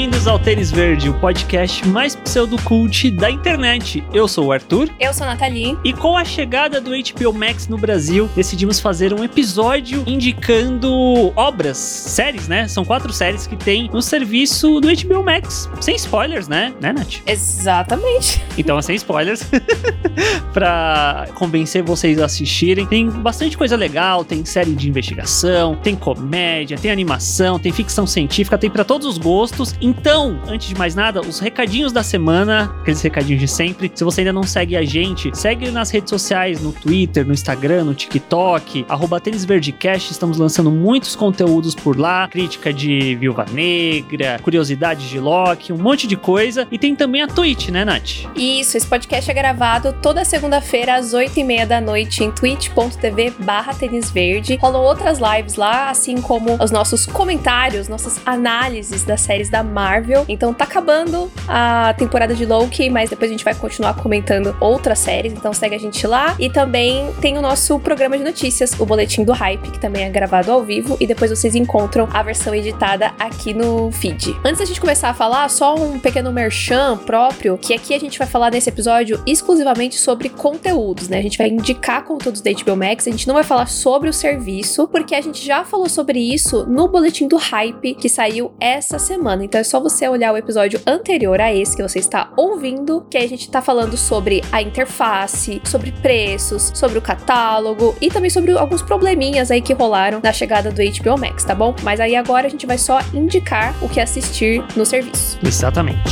Bem-vindo Bem-vindos ao Tênis Verde, o podcast mais pseudocult da internet. Eu sou o Arthur. Eu sou a Nathalie. E com a chegada do HBO Max no Brasil, decidimos fazer um episódio indicando obras, séries, né? São quatro séries que tem no serviço do HBO Max. Sem spoilers, né? Né, Nath? Exatamente. Então, é sem spoilers. pra convencer vocês a assistirem. Tem bastante coisa legal, tem série de investigação, tem comédia, tem animação, tem ficção científica, tem para todos os gostos. Então, antes de mais nada, os recadinhos da semana, aqueles recadinhos de sempre. Se você ainda não segue a gente, segue nas redes sociais, no Twitter, no Instagram, no TikTok, arroba. Estamos lançando muitos conteúdos por lá, crítica de Viúva Negra, curiosidades de Loki, um monte de coisa. E tem também a Twitch, né, Nath? Isso, esse podcast é gravado toda segunda-feira às 8h30 da noite em twitch.tv barra Verde. Rolam outras lives lá, assim como os nossos comentários, nossas análises das séries da Marvel. Então tá acabando a temporada de Loki, mas depois a gente vai continuar comentando outras séries, então segue a gente lá. E também tem o nosso programa de notícias, o Boletim do Hype, que também é gravado ao vivo, e depois vocês encontram a versão editada aqui no feed. Antes da gente começar a falar, só um pequeno merchan próprio, que aqui a gente vai falar nesse episódio exclusivamente sobre conteúdos, né? A gente vai indicar conteúdos da HBO Max, a gente não vai falar sobre o serviço, porque a gente já falou sobre isso no Boletim do Hype, que saiu essa semana. Então é só você olhar o episódio anterior a esse que você está ouvindo, que a gente tá falando sobre a interface, sobre preços, sobre o catálogo e também sobre alguns probleminhas aí que rolaram na chegada do HBO Max, tá bom? Mas aí agora a gente vai só indicar o que assistir no serviço. Exatamente.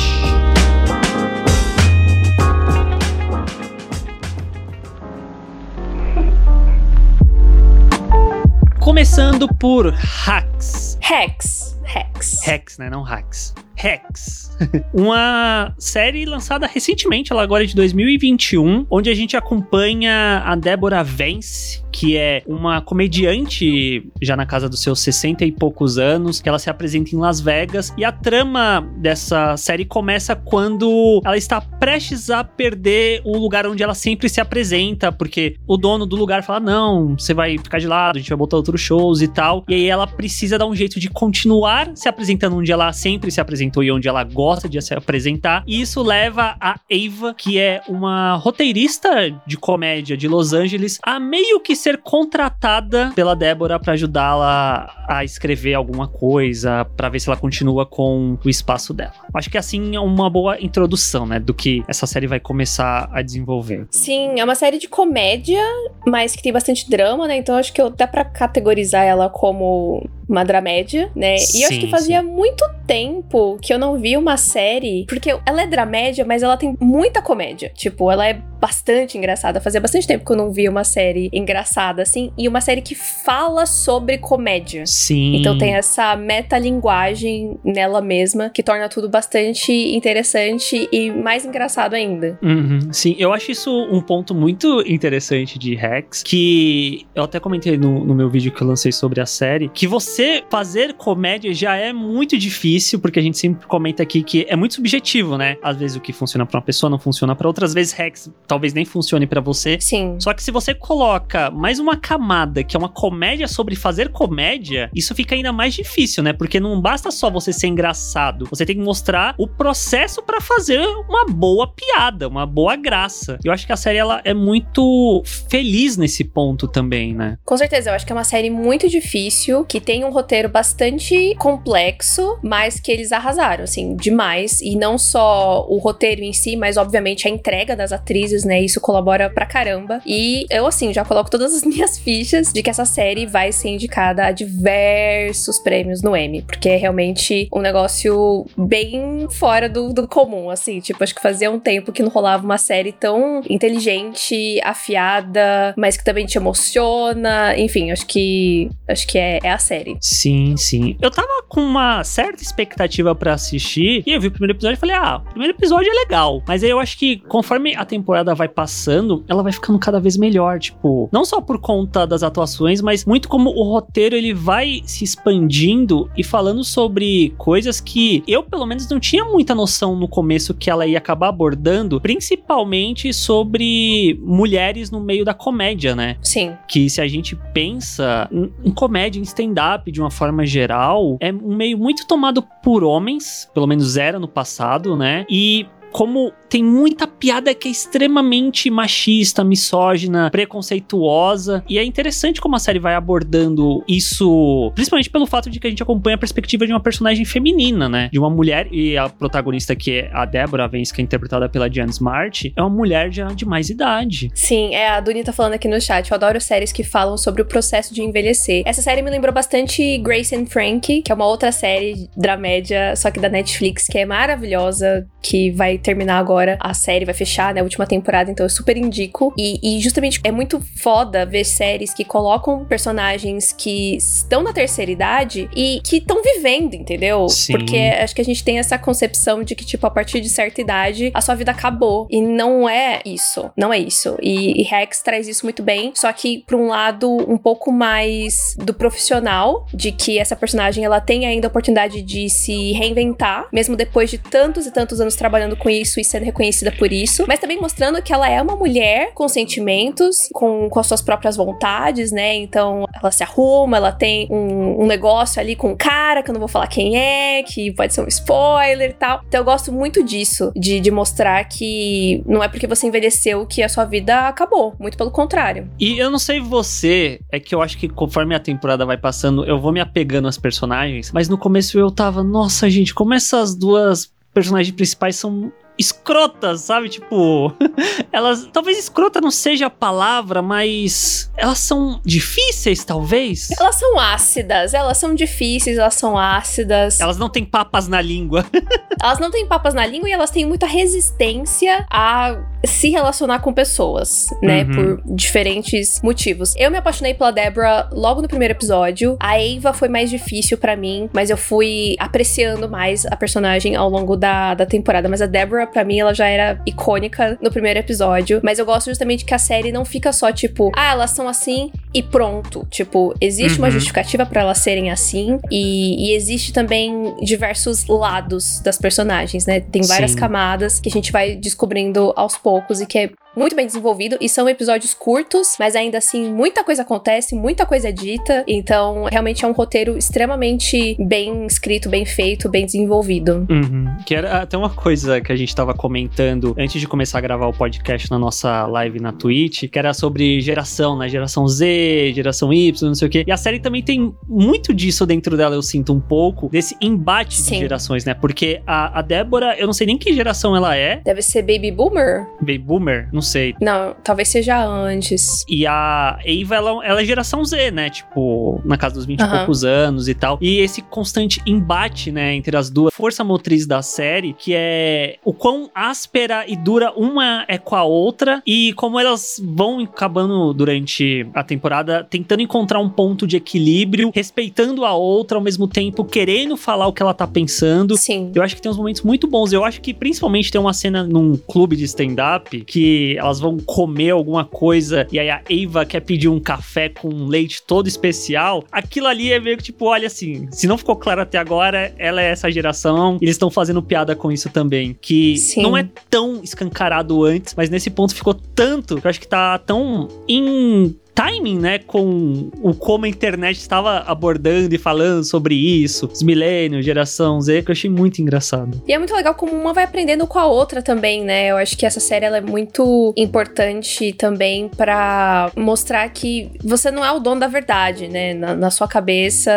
Começando por hacks. Hacks. Hacks. Hacks, né? Não hacks. Rex. Uma série lançada recentemente, ela agora é de 2021, onde a gente acompanha a Débora Vance, que é uma comediante já na casa dos seus 60 e poucos anos, que ela se apresenta em Las Vegas. E a trama dessa série começa quando ela está prestes a perder o lugar onde ela sempre se apresenta, porque o dono do lugar fala: não, você vai ficar de lado, a gente vai botar outros shows e tal. E aí ela precisa dar um jeito de continuar se apresentando onde ela sempre se apresentou e onde ela gosta de se apresentar. E isso leva a Ava, que é uma roteirista de comédia de Los Angeles, a meio que ser contratada pela Débora para ajudá-la a escrever alguma coisa, para ver se ela continua com o espaço dela. Acho que assim é uma boa introdução, né, do que essa série vai começar a desenvolver. Sim, é uma série de comédia, mas que tem bastante drama, né? Então acho que dá para categorizar ela como uma dramédia, né? E eu acho que fazia sim. muito tempo que eu não vi uma série, porque ela é dramédia, mas ela tem muita comédia. Tipo, ela é bastante engraçada. Fazia bastante tempo que eu não via uma série engraçada assim, e uma série que fala sobre comédia. Sim. Então tem essa metalinguagem nela mesma que torna tudo bastante interessante e mais engraçado ainda. Uhum. Sim, eu acho isso um ponto muito interessante de Rex, que eu até comentei no, no meu vídeo que eu lancei sobre a série, que você fazer comédia já é muito difícil, porque a gente sempre comenta aqui que é muito subjetivo, né? Às vezes o que funciona para uma pessoa não funciona para outras vezes Rex talvez nem funcione para você. Sim. Só que se você coloca mais uma camada, que é uma comédia sobre fazer comédia, isso fica ainda mais difícil, né? Porque não basta só você ser engraçado, você tem que mostrar o processo para fazer uma boa piada, uma boa graça. Eu acho que a série ela é muito feliz nesse ponto também, né? Com certeza, eu acho que é uma série muito difícil, que tem um roteiro bastante complexo, mas que eles arrasaram, assim, demais. E não só o roteiro em si, mas obviamente a entrega das atrizes né? Isso colabora pra caramba. E eu, assim, já coloco todas as minhas fichas de que essa série vai ser indicada a diversos prêmios no Emmy, porque é realmente um negócio bem fora do, do comum, assim. Tipo, acho que fazia um tempo que não rolava uma série tão inteligente, afiada, mas que também te emociona. Enfim, acho que acho que é, é a série. Sim, sim. Eu tava com uma certa expectativa para assistir e eu vi o primeiro episódio e falei: ah, o primeiro episódio é legal. Mas aí eu acho que conforme a temporada vai passando, ela vai ficando cada vez melhor, tipo, não só por conta das atuações, mas muito como o roteiro ele vai se expandindo e falando sobre coisas que eu pelo menos não tinha muita noção no começo que ela ia acabar abordando, principalmente sobre mulheres no meio da comédia, né? Sim. Que se a gente pensa em comédia, em stand-up de uma forma geral, é um meio muito tomado por homens, pelo menos era no passado, né? E como tem muita piada que é extremamente machista, misógina, preconceituosa. E é interessante como a série vai abordando isso, principalmente pelo fato de que a gente acompanha a perspectiva de uma personagem feminina, né? De uma mulher, e a protagonista que é a Deborah Vance, que é interpretada pela Jan Smart, é uma mulher já de mais idade. Sim, é a Duni tá falando aqui no chat. Eu adoro séries que falam sobre o processo de envelhecer. Essa série me lembrou bastante Grace and Frankie, que é uma outra série dramédia, só que da Netflix, que é maravilhosa, que vai terminar agora a série, vai fechar, né, a última temporada, então eu super indico. E, e justamente é muito foda ver séries que colocam personagens que estão na terceira idade e que estão vivendo, entendeu? Sim. Porque acho que a gente tem essa concepção de que, tipo, a partir de certa idade, a sua vida acabou. E não é isso. Não é isso. E, e Rex traz isso muito bem, só que pra um lado um pouco mais do profissional, de que essa personagem ela tem ainda a oportunidade de se reinventar, mesmo depois de tantos e tantos anos trabalhando com isso e sendo reconhecida por isso, mas também mostrando que ela é uma mulher com sentimentos, com, com as suas próprias vontades, né? Então ela se arruma, ela tem um, um negócio ali com um cara, que eu não vou falar quem é, que pode ser um spoiler e tal. Então eu gosto muito disso, de, de mostrar que não é porque você envelheceu que a sua vida acabou, muito pelo contrário. E eu não sei você, é que eu acho que conforme a temporada vai passando, eu vou me apegando às personagens, mas no começo eu tava, nossa gente, como essas duas personagens principais são escrotas, sabe? Tipo, elas. Talvez escrota não seja a palavra, mas. Elas são difíceis, talvez. Elas são ácidas, elas são difíceis, elas são ácidas. Elas não têm papas na língua. elas não têm papas na língua e elas têm muita resistência a se relacionar com pessoas, né? Uhum. Por diferentes motivos. Eu me apaixonei pela Deborah logo no primeiro episódio. A Ava foi mais difícil para mim, mas eu fui apreciando mais a personagem ao longo da, da temporada. Mas a Deborah, pra mim, ela já era icônica no primeiro episódio. Mas eu gosto justamente que a série não fica só tipo, ah, elas são assim e pronto. Tipo, existe Uhum. uma justificativa para elas serem assim. E, e existe também diversos lados das personagens, né? Tem várias Sim. camadas que a gente vai descobrindo aos poucos e que é muito bem desenvolvido e são episódios curtos, mas ainda assim muita coisa acontece, muita coisa é dita, então realmente é um roteiro extremamente bem escrito, bem feito, bem desenvolvido. Uhum. Que era até uma coisa que a gente tava comentando antes de começar a gravar o podcast na nossa live na Twitch, que era sobre geração, né? Geração Z, geração Y, não sei o quê. E a série também tem muito disso dentro dela, eu sinto um pouco, desse embate de Sim. gerações, né? Porque a, a Débora, eu não sei nem que geração ela é, Deve ser Baby Boomer? Baby Boomer, não sei. Não, talvez seja antes. E a Ava, ela, ela é geração Z, né? Tipo, na casa dos 20 e Aham. poucos anos e tal. E esse constante embate, né, entre as duas, força motriz da série, que é o quão áspera e dura uma é com a outra e como elas vão acabando durante a temporada tentando encontrar um ponto de equilíbrio, respeitando a outra ao mesmo tempo, querendo falar o que ela tá pensando. Sim. Eu acho que tem uns momentos muito bons. Eu acho que principalmente tem uma cena num clube de stand-up que elas vão comer alguma coisa e aí a Ava quer pedir um café com um leite todo especial. Aquilo ali é meio que tipo, olha assim, se não ficou claro até agora, ela é essa geração eles estão fazendo piada com isso também. Que Sim. não é tão escancarado antes, mas nesse ponto ficou tanto que eu acho que tá tão em timing, né, com o como a internet estava abordando e falando sobre isso, os milênios, geração Z, que eu achei muito engraçado. E é muito legal como uma vai aprendendo com a outra também, né? Eu acho que essa série ela é muito importante também pra mostrar que você não é o dono da verdade, né? Na, na sua cabeça,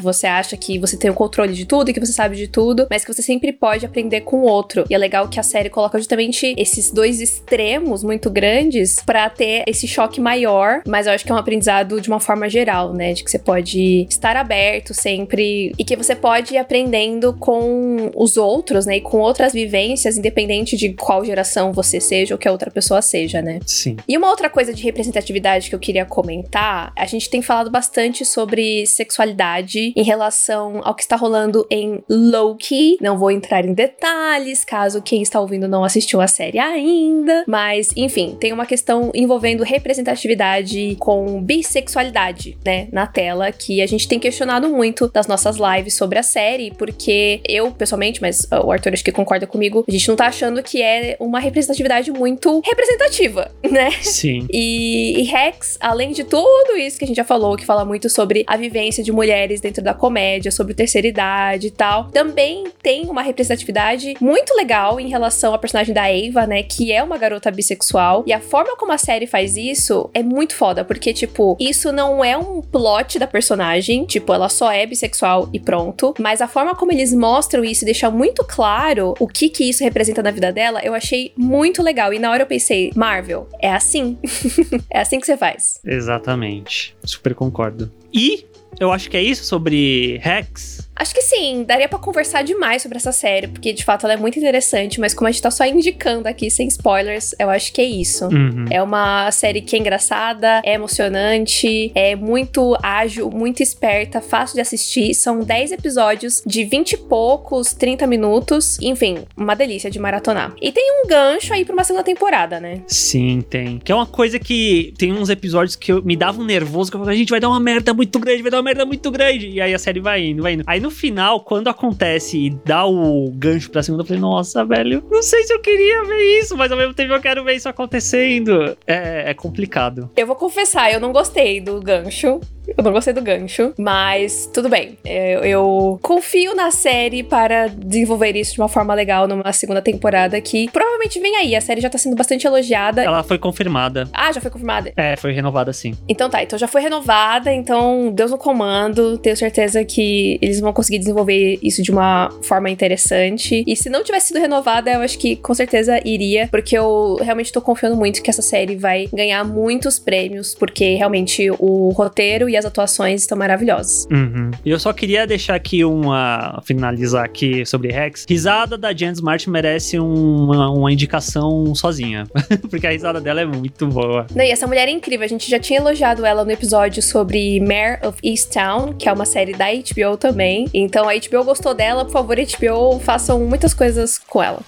você acha que você tem o controle de tudo e que você sabe de tudo, mas que você sempre pode aprender com o outro. E é legal que a série coloca justamente esses dois extremos muito grandes pra ter esse choque maior, mas eu acho que é um aprendizado de uma forma geral, né? De que você pode estar aberto sempre e que você pode ir aprendendo com os outros, né? E com outras vivências, independente de qual geração você seja ou que a outra pessoa seja, né? Sim. E uma outra coisa de representatividade que eu queria comentar, a gente tem falado bastante sobre sexualidade em relação ao que está rolando em Loki. Não vou entrar em detalhes, caso quem está ouvindo não assistiu a série ainda, mas enfim, tem uma questão envolvendo representatividade com bissexualidade, né, na tela, que a gente tem questionado muito das nossas lives sobre a série, porque eu, pessoalmente, mas o Arthur acho que concorda comigo, a gente não tá achando que é uma representatividade muito representativa, né? Sim. E, e Rex, além de tudo isso que a gente já falou, que fala muito sobre a vivência de mulheres dentro da comédia, sobre terceira idade e tal, também tem uma representatividade muito legal em relação à personagem da Eva, né? Que é uma garota bissexual. E a forma como a série faz isso é muito foda, porque, tipo, isso não é um plot da personagem, tipo, ela só é bissexual e pronto. Mas a forma como eles mostram isso e deixam muito claro o que que isso representa na vida dela, eu achei muito legal. E na hora eu pensei, Marvel, é assim. é assim que você faz. Exatamente. Super concordo. E eu acho que é isso sobre Rex. Acho que sim, daria para conversar demais sobre essa série, porque de fato ela é muito interessante, mas como a gente tá só indicando aqui sem spoilers, eu acho que é isso. Uhum. É uma série que é engraçada, é emocionante, é muito ágil, muito esperta, fácil de assistir. São 10 episódios de 20 e poucos, 30 minutos. Enfim, uma delícia de maratonar. E tem um gancho aí pra uma segunda temporada, né? Sim, tem. Que é uma coisa que tem uns episódios que eu, me davam um nervoso, que eu falava, a gente vai dar uma merda muito grande, vai dar uma merda muito grande. E aí a série vai indo, vai indo. Aí no final, quando acontece e dá o gancho pra segunda, eu falei, nossa, velho, não sei se eu queria ver isso, mas ao mesmo tempo eu quero ver isso acontecendo. É, é complicado. Eu vou confessar, eu não gostei do gancho. Eu não gostei do gancho, mas tudo bem. Eu, eu, confio na série para desenvolver isso de uma forma legal numa segunda temporada que provavelmente vem aí. A série já tá sendo bastante elogiada. Ela foi confirmada. Ah, já foi confirmada? É, foi renovada sim. Então tá, então já foi renovada, então Deus no comando. Tenho certeza que eles vão conseguir desenvolver isso de uma forma interessante. E se não tivesse sido renovada, eu acho que com certeza iria, porque eu realmente tô confiando muito que essa série vai ganhar muitos prêmios, porque realmente o roteiro e as atuações estão maravilhosas. Uhum. E eu só queria deixar aqui uma. finalizar aqui sobre Rex. Risada da Jen Smart merece uma, uma indicação sozinha. Porque a risada dela é muito boa. Não, e essa mulher é incrível. A gente já tinha elogiado ela no episódio sobre Mare of Easttown, que é uma série da HBO também. Então a HBO gostou dela, por favor, HBO, façam muitas coisas com ela.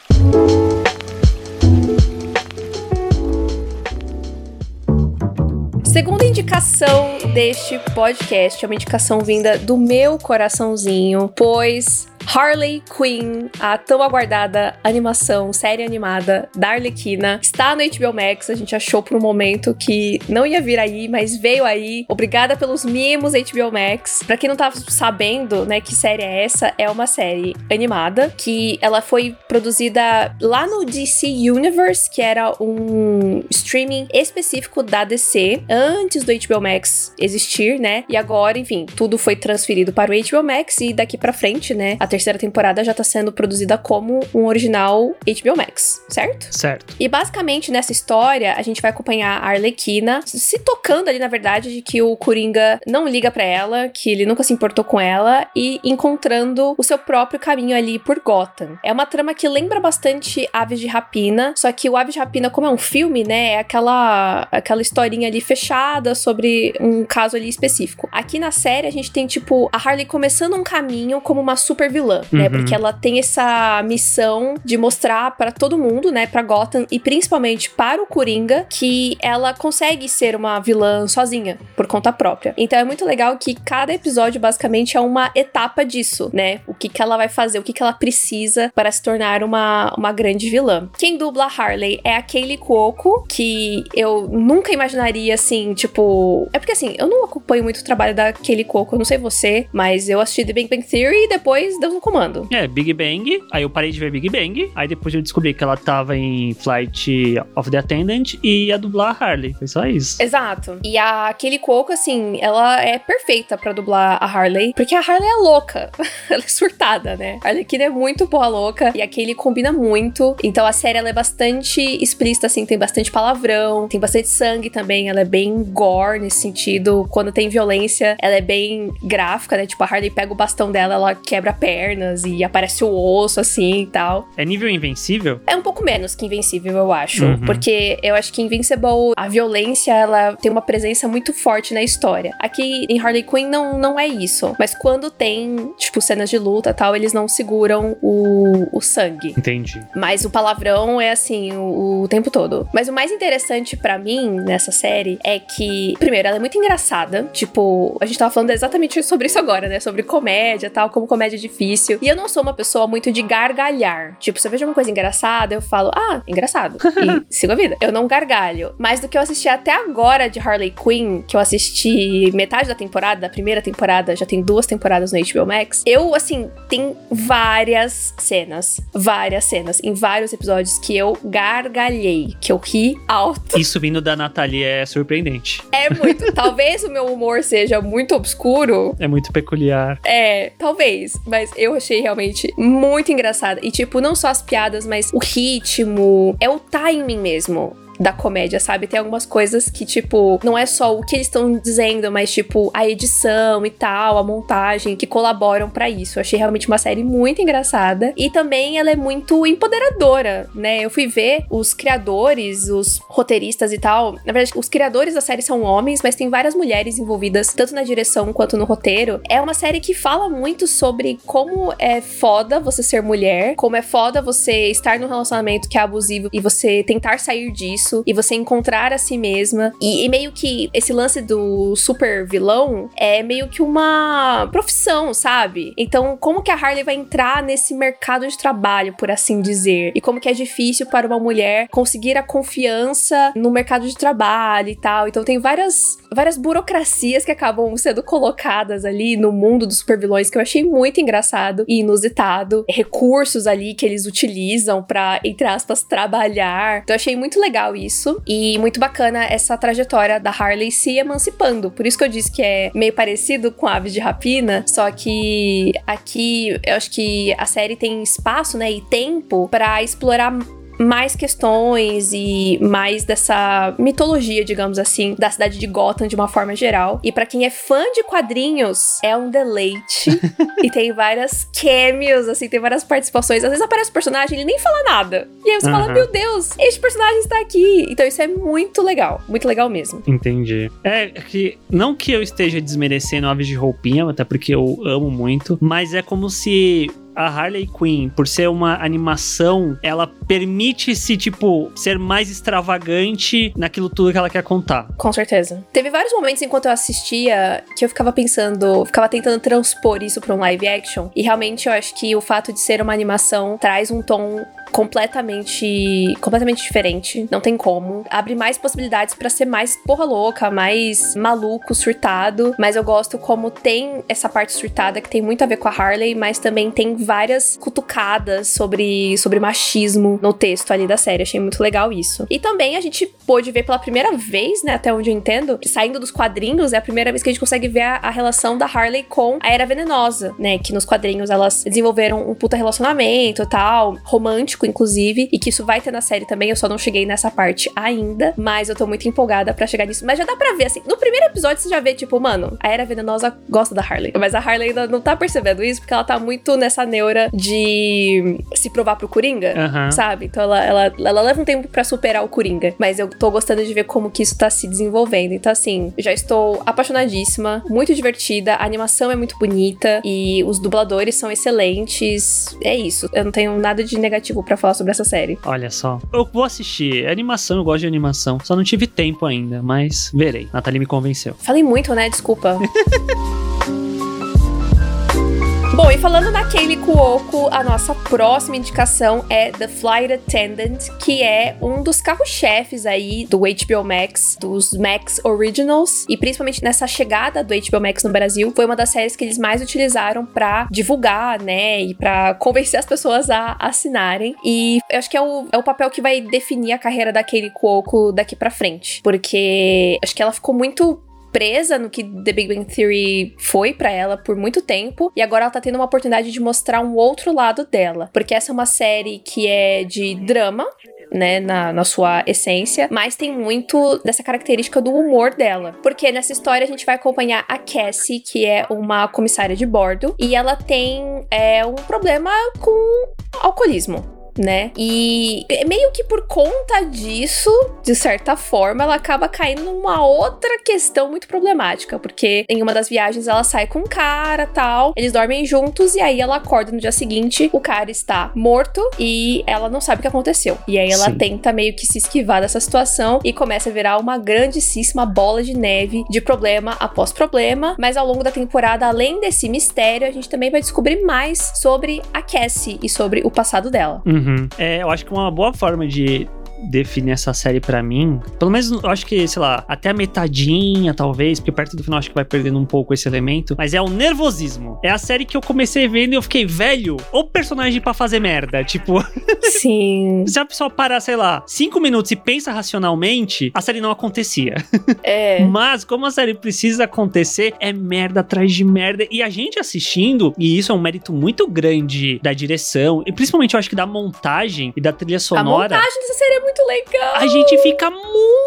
Segunda indicação deste podcast é uma indicação vinda do meu coraçãozinho, pois Harley Quinn, a tão aguardada animação, série animada da Arlequina, está no HBO Max. A gente achou por um momento que não ia vir aí, mas veio aí. Obrigada pelos mimos HBO Max. Pra quem não tá sabendo, né, que série é essa, é uma série animada que ela foi produzida lá no DC Universe, que era um streaming específico da DC antes do HBO Max existir, né? E agora, enfim, tudo foi transferido para o HBO Max e daqui para frente, né, terceira temporada já tá sendo produzida como um original HBO Max, certo? Certo. E basicamente nessa história a gente vai acompanhar a Arlequina se tocando ali na verdade de que o Coringa não liga para ela, que ele nunca se importou com ela e encontrando o seu próprio caminho ali por Gotham. É uma trama que lembra bastante Aves de Rapina, só que o Aves de Rapina como é um filme, né, é aquela aquela historinha ali fechada sobre um caso ali específico. Aqui na série a gente tem tipo a Harley começando um caminho como uma super vilã, né? Uhum. Porque ela tem essa missão de mostrar para todo mundo, né, para Gotham e principalmente para o Coringa que ela consegue ser uma vilã sozinha, por conta própria. Então é muito legal que cada episódio basicamente é uma etapa disso, né? O que que ela vai fazer, o que que ela precisa para se tornar uma, uma grande vilã. Quem dubla Harley é a Kaylee Cuoco, que eu nunca imaginaria assim, tipo, é porque assim, eu não acompanho muito o trabalho da Kaylee Cuoco, eu não sei você, mas eu assisti The Big Bang Theory e depois deu Deus no comando. É, Big Bang. Aí eu parei de ver Big Bang. Aí depois eu descobri que ela tava em Flight of the Attendant e ia dublar a Harley. Foi só isso. Exato. E a Kelly Cuoco, assim, ela é perfeita pra dublar a Harley, porque a Harley é louca. ela é surtada, né? A Arlequina é muito boa louca e a Kelly combina muito. Então a série ela é bastante explícita, assim, tem bastante palavrão, tem bastante sangue também. Ela é bem gore nesse sentido. Quando tem violência, ela é bem gráfica, né? Tipo, a Harley pega o bastão dela, ela quebra pernas e aparece o osso, assim e tal. É nível invencível? É um pouco menos que Invencível, eu acho. Uhum. Porque eu acho que Invincible, a violência, ela tem uma presença muito forte na história. Aqui em Harley Quinn não, não é isso. Mas quando tem, tipo, cenas de luta e tal, eles não seguram o, o sangue. Entendi. Mas o palavrão é assim o, o tempo todo. Mas o mais interessante pra mim nessa série é que, primeiro, ela é muito engraçada. Tipo, a gente tava falando exatamente sobre isso agora, né? Sobre comédia e tal, como comédia é difícil. E eu não sou uma pessoa muito de gargalhar. Tipo, se eu vejo uma coisa engraçada, eu falo, ah, engraçado. E sigo a vida. Eu não gargalho. Mas do que eu assisti até agora de Harley Quinn, que eu assisti metade da temporada, da primeira temporada, já tem duas temporadas no HBO Max, eu, assim, tem várias cenas. Várias cenas. Em vários episódios que eu gargalhei, que eu ri alto. Isso vindo da Natalie é surpreendente. É muito. talvez o meu humor seja muito obscuro. É muito peculiar. É, talvez. Mas eu achei realmente muito engraçada. E, tipo, não só as piadas, mas o ritmo. É o timing mesmo da comédia, sabe? Tem algumas coisas que, tipo, não é só o que eles estão dizendo, mas, tipo, a edição e tal, a montagem, que colaboram para isso. Eu achei realmente uma série muito engraçada. E também ela é muito empoderadora, né? Eu fui ver os criadores, os roteiristas e tal. Na verdade, os criadores da série são homens, mas tem várias mulheres envolvidas, tanto na direção quanto no roteiro. É uma série que fala muito sobre como é foda você ser mulher, como é foda você estar num relacionamento que é abusivo e você tentar sair disso isso e você encontrar a si mesma. E, e, meio que esse lance do super vilão é meio que uma profissão, sabe? Então, como que a Harley vai entrar nesse mercado de trabalho, por assim dizer? E como que é difícil para uma mulher conseguir a confiança no mercado de trabalho e tal. Então, tem várias, várias burocracias que acabam sendo colocadas ali no mundo dos super vilões que eu achei muito engraçado e inusitado. Recursos ali que eles utilizam para, entre aspas, trabalhar. Então, eu achei muito legal isso. E muito bacana essa trajetória da Harley se emancipando. Por isso que eu disse que é meio parecido com Aves de Rapina, só que aqui eu acho que a série tem espaço, né, e tempo para explorar mais questões e mais dessa mitologia, digamos assim, da cidade de Gotham de uma forma geral. E para quem é fã de quadrinhos, é um deleite. e tem várias cameos, assim, tem várias participações. Às vezes aparece o personagem e ele nem fala nada. E aí você uhum. fala, meu Deus, este personagem está aqui. Então isso é muito legal. Muito legal mesmo. Entendi. É que, não que eu esteja desmerecendo Aves de Roupinha, até porque eu amo muito, mas é como se a Harley Quinn, por ser uma animação, ela permite-se, tipo, ser mais extravagante naquilo tudo que ela quer contar. Com certeza. Teve vários momentos enquanto eu assistia que eu ficava pensando, ficava tentando transpor isso para um live action. E realmente eu acho que o fato de ser uma animação traz um tom completamente completamente diferente, não tem como. Abre mais possibilidades para ser mais porra louca, mais maluco, surtado, mas eu gosto como tem essa parte surtada que tem muito a ver com a Harley, mas também tem várias cutucadas sobre sobre machismo no texto ali da série. Achei muito legal isso. E também a gente pôde ver pela primeira vez, né, até onde eu entendo, saindo dos quadrinhos, é a primeira vez que a gente consegue ver a, a relação da Harley com a Era Venenosa, né, que nos quadrinhos elas desenvolveram um puta relacionamento, tal, romântico inclusive, e que isso vai ter na série também. Eu só não cheguei nessa parte ainda, mas eu tô muito empolgada para chegar nisso. Mas já dá pra ver, assim, no primeiro episódio você já vê, tipo, mano, a Era Venenosa gosta da Harley. Mas a Harley ainda não tá percebendo isso, porque ela tá muito nessa neura de se provar pro Coringa, uhum. sabe? Então ela, ela, ela leva um tempo para superar o Coringa. Mas eu tô gostando de ver como que isso tá se desenvolvendo. Então, assim, já estou apaixonadíssima, muito divertida, a animação é muito bonita e os dubladores são excelentes. É isso. Eu não tenho nada de negativo para falar sobre essa série. Olha só. Eu vou assistir. É animação, eu gosto de animação. Só não tive tempo ainda, mas verei. Nathalie me convenceu. Falei muito, né? Desculpa. Bom, e falando na Kaylee Cuoco, a nossa próxima indicação é The Flight Attendant, que é um dos carros-chefes aí do HBO Max, dos Max Originals, e principalmente nessa chegada do HBO Max no Brasil, foi uma das séries que eles mais utilizaram para divulgar, né, e para convencer as pessoas a assinarem. E eu acho que é o, é o papel que vai definir a carreira da Kaylee Cuoco daqui para frente, porque acho que ela ficou muito presa no que The Big Bang Theory foi para ela por muito tempo e agora ela tá tendo uma oportunidade de mostrar um outro lado dela, porque essa é uma série que é de drama, né, na, na sua essência, mas tem muito dessa característica do humor dela. Porque nessa história a gente vai acompanhar a Cassie, que é uma comissária de bordo, e ela tem é, um problema com alcoolismo né? E meio que por conta disso, de certa forma, ela acaba caindo numa outra questão muito problemática, porque em uma das viagens ela sai com um cara, tal, eles dormem juntos e aí ela acorda no dia seguinte, o cara está morto e ela não sabe o que aconteceu. E aí ela Sim. tenta meio que se esquivar dessa situação e começa a virar uma grandíssima bola de neve de problema após problema, mas ao longo da temporada, além desse mistério, a gente também vai descobrir mais sobre a Cassie e sobre o passado dela. Uhum. Uhum. É, eu acho que uma boa forma de definir essa série para mim, pelo menos eu acho que, sei lá, até a metadinha, talvez, porque perto do final acho que vai perdendo um pouco esse elemento, mas é o nervosismo. É a série que eu comecei vendo e eu fiquei, velho, o personagem para fazer merda, tipo... Sim. Se a pessoa parar, sei lá, cinco minutos e pensa racionalmente, a série não acontecia. É. mas, como a série precisa acontecer, é merda atrás de merda, e a gente assistindo, e isso é um mérito muito grande da direção, e principalmente eu acho que da montagem e da trilha sonora. A montagem dessa série é muito muito legal. A gente fica muito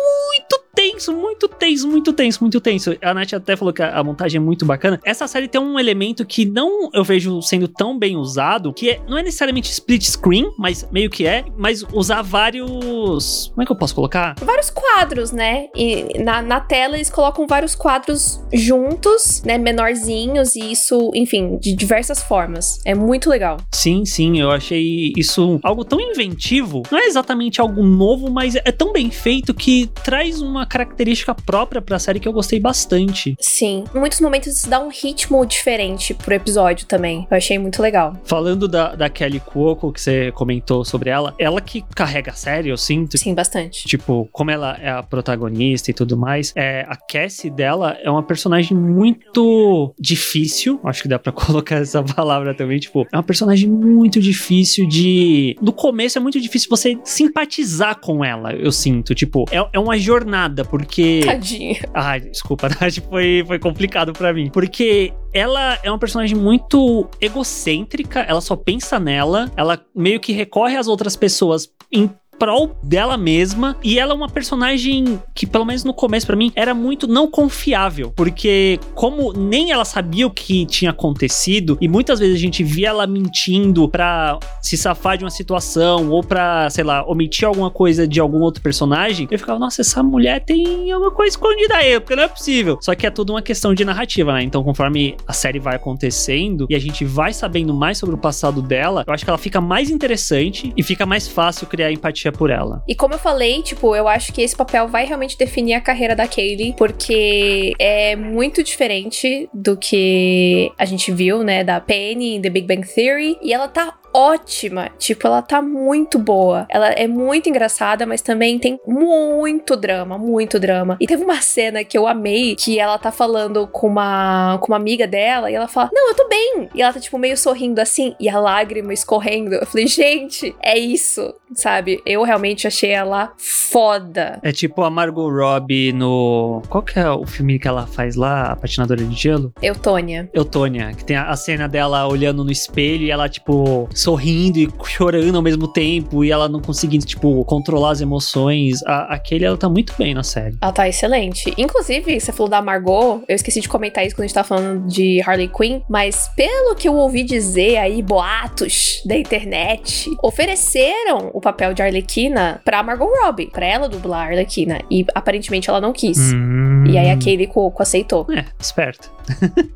tenso, muito tenso, muito tenso, muito tenso. A Nath até falou que a, montagem é muito bacana. Essa série tem um elemento que não eu vejo sendo tão bem usado, que é, não é necessariamente split screen, mas meio que é, mas usar vários. Como é que eu posso colocar? Vários quadros, né? E na, na tela eles colocam vários quadros juntos, né? Menorzinhos, e isso, enfim, de diversas formas. É muito legal. Sim, sim, eu achei isso algo tão inventivo. Não é exatamente algo novo, mas é tão bem feito que traz uma uma característica própria pra série que eu gostei bastante. Sim. Em muitos momentos isso dá um ritmo diferente pro episódio também. Eu achei muito legal. Falando da, da Kelly Cuoco, que você comentou sobre ela, ela que carrega a série, eu sinto. Sim, bastante. Tipo, como ela é a protagonista e tudo mais, é, a Cassie dela é uma personagem muito difícil. Acho que dá pra colocar essa palavra também. Tipo, é uma personagem muito difícil de. No começo é muito difícil você simpatizar com ela, eu sinto. Tipo, é, é uma jornada nada, porque. Tadinha. Ah, desculpa, Nath, foi, foi complicado para mim. Porque ela é uma personagem muito egocêntrica, ela só pensa nela, ela meio que recorre às outras pessoas em prol dela mesma e ela é uma personagem que pelo menos no começo para mim era muito não confiável, porque como nem ela sabia o que tinha acontecido e muitas vezes a gente via ela mentindo para se safar de uma situação ou para, sei lá, omitir alguma coisa de algum outro personagem, eu ficava, nossa, essa mulher tem alguma coisa escondida aí, porque não é possível. Só que é tudo uma questão de narrativa, né? Então, conforme a série vai acontecendo e a gente vai sabendo mais sobre o passado dela, eu acho que ela fica mais interessante e fica mais fácil criar empatia por ela. E como eu falei, tipo, eu acho que esse papel vai realmente definir a carreira da Kaylee, porque é muito diferente do que a gente viu, né, da Penny em The Big Bang Theory, e ela tá ótima. Tipo, ela tá muito boa. Ela é muito engraçada, mas também tem muito drama, muito drama. E teve uma cena que eu amei, que ela tá falando com uma, com uma amiga dela, e ela fala: Não, eu tô bem. E ela tá, tipo, meio sorrindo assim, e a lágrima escorrendo. Eu falei, gente, é isso, sabe? Eu realmente achei ela foda. É tipo a Margot Robbie no. Qual que é o filme que ela faz lá, a patinadora de gelo? Eutônia. Eutônia, que tem a cena dela olhando no espelho e ela, tipo, sorrindo e chorando ao mesmo tempo e ela não conseguindo, tipo, controlar as emoções. A, aquele ela tá muito bem na série. Ela tá excelente. Inclusive, você falou da Margot, eu esqueci de comentar isso quando a gente tá falando de Harley Quinn, mas pelo que eu ouvi dizer aí, boatos da internet, ofereceram o papel de Arlequina pra Margot Robbie, pra ela dublar a Arlequina. E aparentemente ela não quis. Hum. E aí a Kaylee Coco aceitou. É, esperto.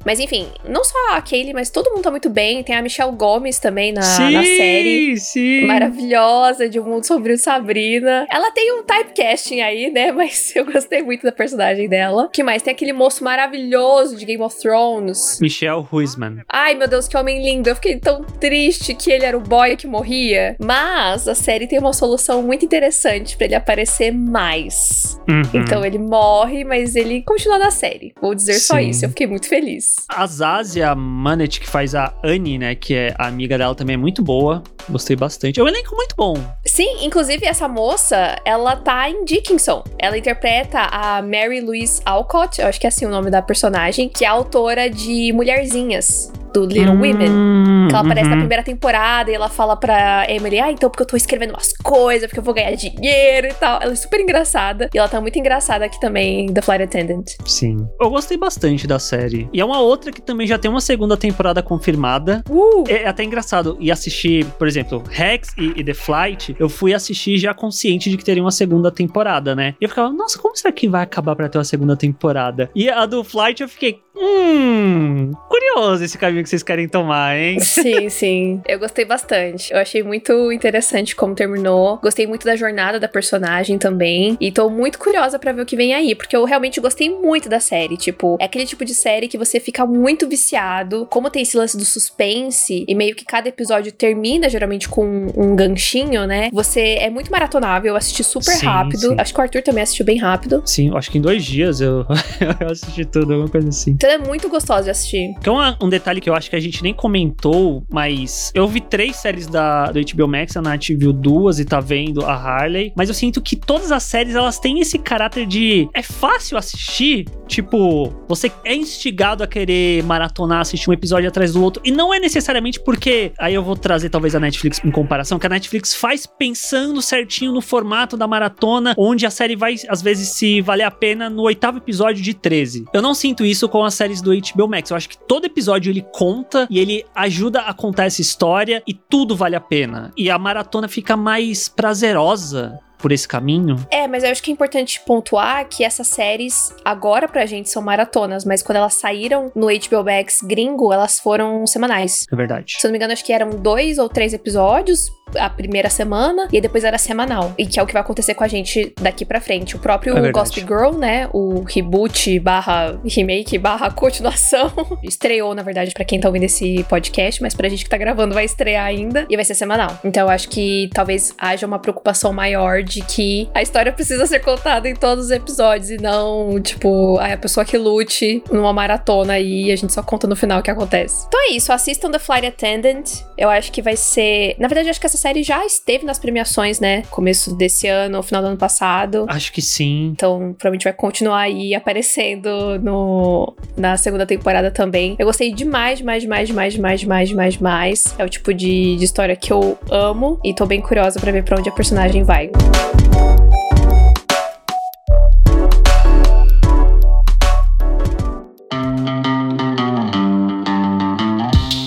mas enfim, não só a Kaylee, mas todo mundo tá muito bem. Tem a Michelle Gomes também na sim, na série. Sim. Maravilhosa, de um mundo sombrio Sabrina. Ela tem um typecasting aí, né? Mas eu gostei muito da personagem dela. que mais? Tem aquele moço maravilhoso de Game of Thrones. Michelle Huisman. Ai, meu Deus, que homem lindo. Eu fiquei tão triste que ele era o boy que morria. Mas a série tem uma solução muito interessante para ele aparecer mais. Uhum. Então ele morre, mas ele continua na série. Vou dizer Sim. só isso. Eu fiquei muito feliz. A Zazia Manet, que faz a Annie, né? Que é a amiga dela também, é muito boa. Gostei bastante. É um elenco muito bom. Sim, inclusive essa moça, ela tá em Dickinson. Ela interpreta a Mary Louise Alcott, eu acho que é assim o nome da personagem, que é autora de Mulherzinhas do Little hum, Women. Que ela aparece na uhum. primeira temporada e ela fala pra Emily: Ah, então porque eu tô escrevendo umas coisas, porque eu vou ganhar dinheiro e tal. Ela é super engraçada. E ela tá muito engraçada aqui também, The Flight Attendant. Sim. Eu gostei bastante da série. E é uma outra que também já tem uma segunda temporada confirmada. Uh. É até engraçado. E assistir, por exemplo, Rex e, e, The Flight, eu fui assistir já consciente de que teria uma segunda temporada, né? E eu ficava, nossa, como será que vai acabar pra ter uma segunda temporada? E a do Flight eu fiquei, hum, curioso esse caminho que vocês querem tomar, hein? Sim, sim. Eu gostei bastante. Eu achei muito interessante como terminou. Gostei muito da jornada da personagem também. E tô muito curiosa para ver o que vem aí, porque eu realmente gostei muito da série. Tipo, é aquele tipo de série que você fica muito viciado. Como tem esse lance do suspense, e meio que cada episódio termina geralmente com um ganchinho, né? Você é muito maratonável. Eu assisti super sim, rápido. Sim. Acho que o Arthur também assistiu bem rápido. Sim, acho que em dois dias eu, eu assisti tudo, alguma coisa assim. Então é muito gostoso de assistir. Então, um detalhe que eu acho que a gente nem comentou, mas eu vi três séries da, do HBO Max, a Nath viu duas e tá vendo a Harley, mas eu sinto que todas as séries elas têm esse caráter de é fácil assistir, tipo, você é instigado a querer maratonar, assistir um episódio atrás do outro, e não é necessariamente porque, aí eu vou trazer talvez a Netflix em comparação, que a Netflix faz pensando certinho no formato da maratona, onde a série vai, às vezes, se valer a pena no oitavo episódio de 13. Eu não sinto isso com as séries do HBO Max, eu acho que todo episódio ele conta e ele ajuda a contar essa história e tudo vale a pena. E a maratona fica mais prazerosa por esse caminho. É, mas eu acho que é importante pontuar que essas séries agora pra gente são maratonas, mas quando elas saíram no HBO Max gringo, elas foram semanais. É verdade. Se eu não me engano, acho que eram dois ou três episódios a primeira semana e depois era semanal. E que é o que vai acontecer com a gente daqui pra frente. O próprio é Gossip Girl, né? O reboot barra remake barra continuação estreou, na verdade, para quem tá ouvindo esse podcast, mas pra gente que tá gravando vai estrear ainda e vai ser semanal. Então eu acho que talvez haja uma preocupação maior de que a história precisa ser contada em todos os episódios e não, tipo, a pessoa que lute numa maratona e a gente só conta no final o que acontece. Então é isso, assistam The Flight Attendant. Eu acho que vai ser. Na verdade, eu acho que essa série já esteve nas premiações, né? Começo desse ano, final do ano passado. Acho que sim. Então, provavelmente vai continuar aí aparecendo no, na segunda temporada também. Eu gostei demais, demais, demais, demais, demais, demais, demais, demais. É o tipo de, de história que eu amo e tô bem curiosa para ver para onde a personagem vai.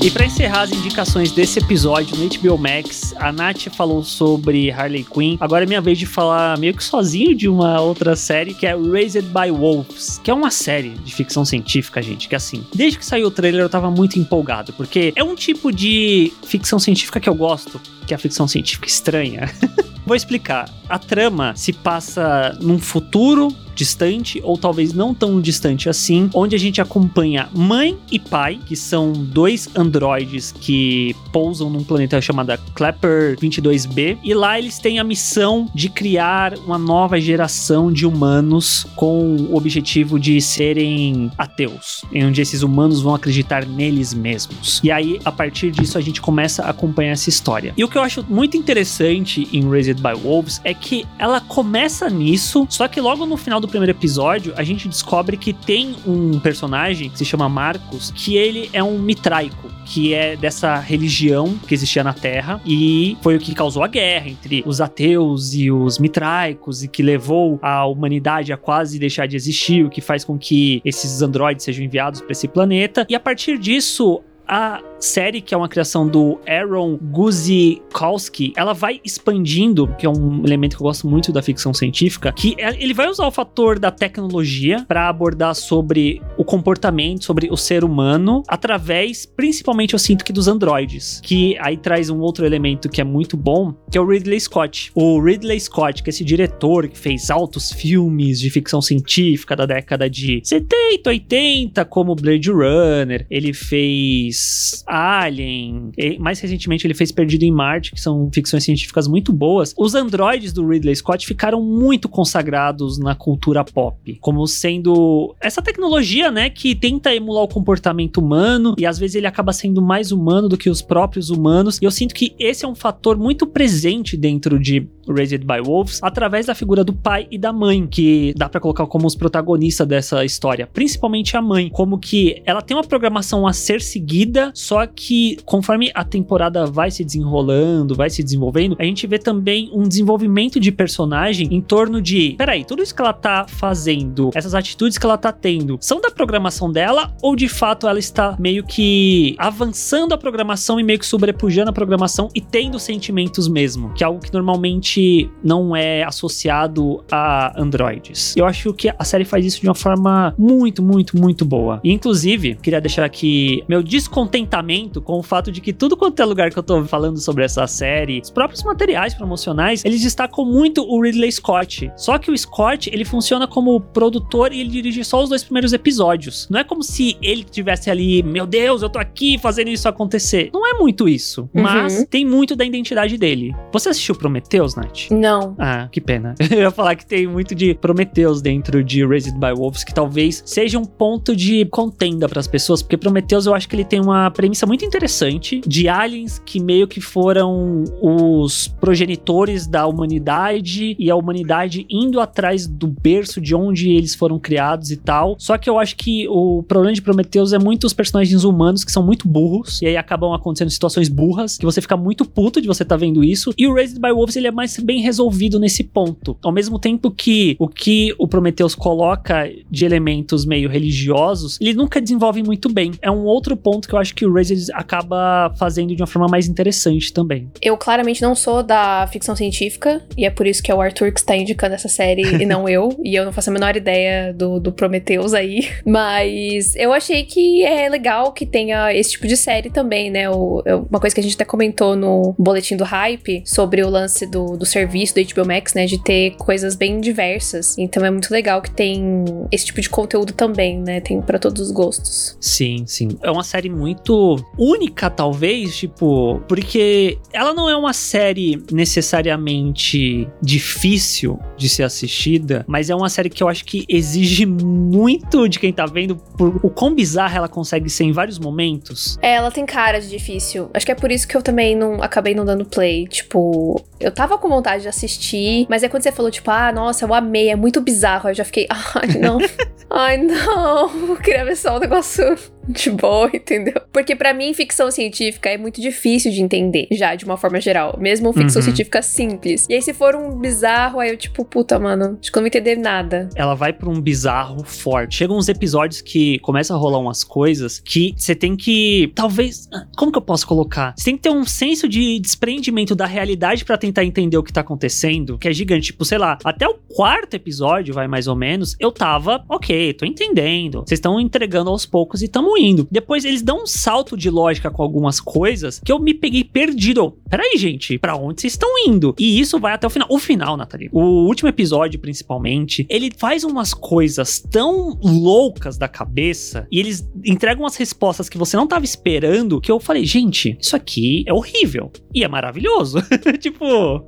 E para encerrar as indicações desse episódio no HBO Max, a Nath falou sobre Harley Quinn. Agora é minha vez de falar meio que sozinho de uma outra série que é Raised by Wolves, que é uma série de ficção científica, gente, que assim, desde que saiu o trailer eu tava muito empolgado, porque é um tipo de ficção científica que eu gosto, que é a ficção científica estranha. Vou explicar. A trama se passa num futuro distante, ou talvez não tão distante assim, onde a gente acompanha mãe e pai, que são dois androides que pousam num planeta chamado Clapper 22b, e lá eles têm a missão de criar uma nova geração de humanos com o objetivo de serem ateus, em onde esses humanos vão acreditar neles mesmos. E aí, a partir disso, a gente começa a acompanhar essa história. E o que eu acho muito interessante em Raised by Wolves é que ela começa nisso, só que logo no final do primeiro episódio, a gente descobre que tem um personagem que se chama Marcos, que ele é um mitraico, que é dessa religião que existia na Terra e foi o que causou a guerra entre os ateus e os mitraicos e que levou a humanidade a quase deixar de existir, o que faz com que esses androides sejam enviados para esse planeta. E a partir disso, a série que é uma criação do Aaron Guzikowski, ela vai expandindo, que é um elemento que eu gosto muito da ficção científica, que é, ele vai usar o fator da tecnologia para abordar sobre o comportamento, sobre o ser humano, através, principalmente eu sinto que dos androides, que aí traz um outro elemento que é muito bom, que é o Ridley Scott. O Ridley Scott, que é esse diretor que fez altos filmes de ficção científica da década de 70, 80, como Blade Runner, ele fez Alien, mais recentemente ele fez Perdido em Marte, que são ficções científicas muito boas. Os androides do Ridley Scott ficaram muito consagrados na cultura pop, como sendo essa tecnologia, né, que tenta emular o comportamento humano e às vezes ele acaba sendo mais humano do que os próprios humanos. E eu sinto que esse é um fator muito presente dentro de Raised by Wolves através da figura do pai e da mãe, que dá para colocar como os protagonistas dessa história, principalmente a mãe, como que ela tem uma programação a ser seguida, só que conforme a temporada vai se desenrolando, vai se desenvolvendo, a gente vê também um desenvolvimento de personagem em torno de, peraí, tudo isso que ela tá fazendo, essas atitudes que ela tá tendo, são da programação dela ou de fato ela está meio que avançando a programação e meio que sobrepujando a programação e tendo sentimentos mesmo, que é algo que normalmente não é associado a androides. Eu acho que a série faz isso de uma forma muito, muito, muito boa. E, inclusive, queria deixar aqui meu descontentamento com o fato de que tudo quanto é lugar que eu tô falando sobre essa série, os próprios materiais promocionais, eles destacam muito o Ridley Scott. Só que o Scott, ele funciona como produtor e ele dirige só os dois primeiros episódios. Não é como se ele tivesse ali, meu Deus, eu tô aqui fazendo isso acontecer. Não é muito isso, uhum. mas tem muito da identidade dele. Você assistiu Prometheus, Não. Ah, que pena. eu ia falar que tem muito de Prometheus dentro de Raised by Wolves, que talvez seja um ponto de contenda para as pessoas, porque Prometheus eu acho que ele tem uma premissa muito interessante de aliens que meio que foram os progenitores da humanidade e a humanidade indo atrás do berço de onde eles foram criados e tal. Só que eu acho que o problema de Prometheus é muito os personagens humanos que são muito burros e aí acabam acontecendo situações burras que você fica muito puto de você estar tá vendo isso. E o Raised by Wolves ele é mais bem resolvido nesse ponto. Ao mesmo tempo que o que o Prometheus coloca de elementos meio religiosos, ele nunca desenvolve muito bem. É um outro ponto que eu acho que o Raised acaba fazendo de uma forma mais interessante também. Eu claramente não sou da ficção científica e é por isso que é o Arthur que está indicando essa série e não eu. E eu não faço a menor ideia do, do Prometheus aí. Mas eu achei que é legal que tenha esse tipo de série também, né? O, uma coisa que a gente até comentou no boletim do hype sobre o lance do, do serviço do HBO Max, né? De ter coisas bem diversas. Então é muito legal que tem esse tipo de conteúdo também, né? Tem para todos os gostos. Sim, sim. É uma série muito única, talvez, tipo, porque ela não é uma série necessariamente difícil de ser assistida, mas é uma série que eu acho que exige muito de quem tá vendo por o quão bizarra ela consegue ser em vários momentos. É, ela tem cara de difícil. Acho que é por isso que eu também não acabei não dando play. Tipo, eu tava com vontade de assistir, mas é quando você falou, tipo, ah, nossa, eu amei, é muito bizarro. Eu já fiquei, ai, não. ai, não. Eu queria ver só um negócio de boa, entendeu? Porque para mim, ficção científica é muito difícil de entender, já, de uma forma geral. Mesmo ficção uhum. científica simples. E aí, se for um bizarro, aí eu, tipo, puta, mano, acho que eu não entender nada. Ela vai pra um bizarro forte. Chegam uns episódios que começa a rolar umas coisas que você tem que. Talvez. Como que eu posso colocar? Você tem que ter um senso de desprendimento da realidade para tentar entender o que tá acontecendo, que é gigante. Tipo, sei lá, até o quarto episódio, vai mais ou menos, eu tava, ok, tô entendendo. Vocês estão entregando aos poucos e tamo indo. Depois eles dão um salto de lógica com algumas coisas que eu me peguei perdido. Peraí, gente, para onde vocês estão indo? E isso vai até o final. O final, Nathalie. O último episódio, principalmente, ele faz umas coisas tão loucas da cabeça e eles entregam umas respostas que você não tava esperando que eu falei, gente, isso aqui é horrível e é maravilhoso. tipo,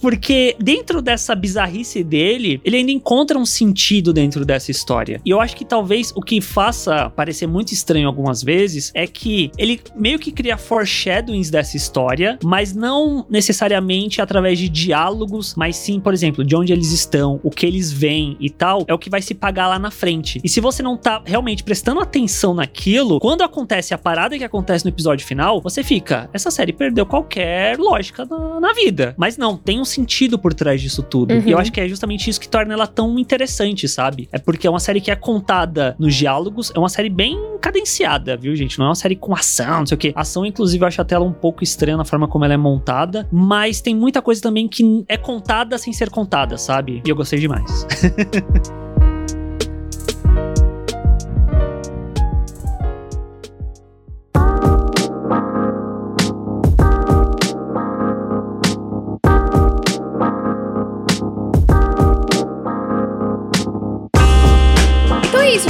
porque dentro dessa bizarrice dele, ele ainda encontra um sentido dentro dessa história. E eu acho que talvez o que faça parecer muito estranho algumas vezes é que ele meio que cria foreshadowings dessa história, mas não necessariamente através de diálogos, mas sim, por exemplo, de onde eles estão, o que eles veem e tal, é o que vai se pagar lá na frente. E se você não tá realmente prestando atenção naquilo, quando acontece a parada que acontece no episódio final, você fica, essa série perdeu qualquer lógica na, na vida. Mas não, tem um sentido por trás disso tudo. Uhum. E eu acho que é justamente isso que torna ela tão interessante, sabe? É porque é uma série que é contada nos diálogos, é uma série bem cadenciada, viu, gente? Não é uma série com ação, não sei o quê. Ação, inclusive, eu acho até ela um pouco estranha na forma como ela é montada, mas tem muita coisa também que é contada sem ser contada, sabe? E eu gostei demais.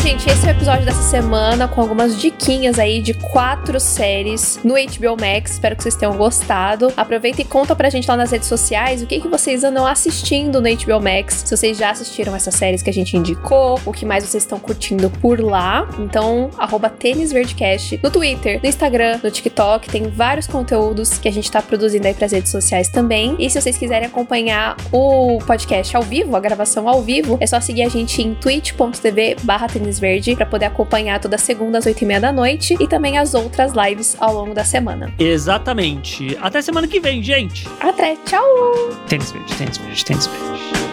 Gente, esse é o episódio dessa semana com algumas diquinhas aí de quatro séries no HBO Max. Espero que vocês tenham gostado. Aproveita e conta pra gente lá nas redes sociais o que, que vocês andam assistindo no HBO Max. Se vocês já assistiram essas séries que a gente indicou, o que mais vocês estão curtindo por lá. Então, arroba tênisverdecast no Twitter, no Instagram, no TikTok. Tem vários conteúdos que a gente tá produzindo aí pras redes sociais também. E se vocês quiserem acompanhar o podcast ao vivo, a gravação ao vivo, é só seguir a gente em twitch.tv barra Verde para poder acompanhar toda segunda às 8 e meia da noite e também as outras lives ao longo da semana. Exatamente. Até semana que vem, gente. Até. Tchau. Tênis verde, tênis verde, tênis verde.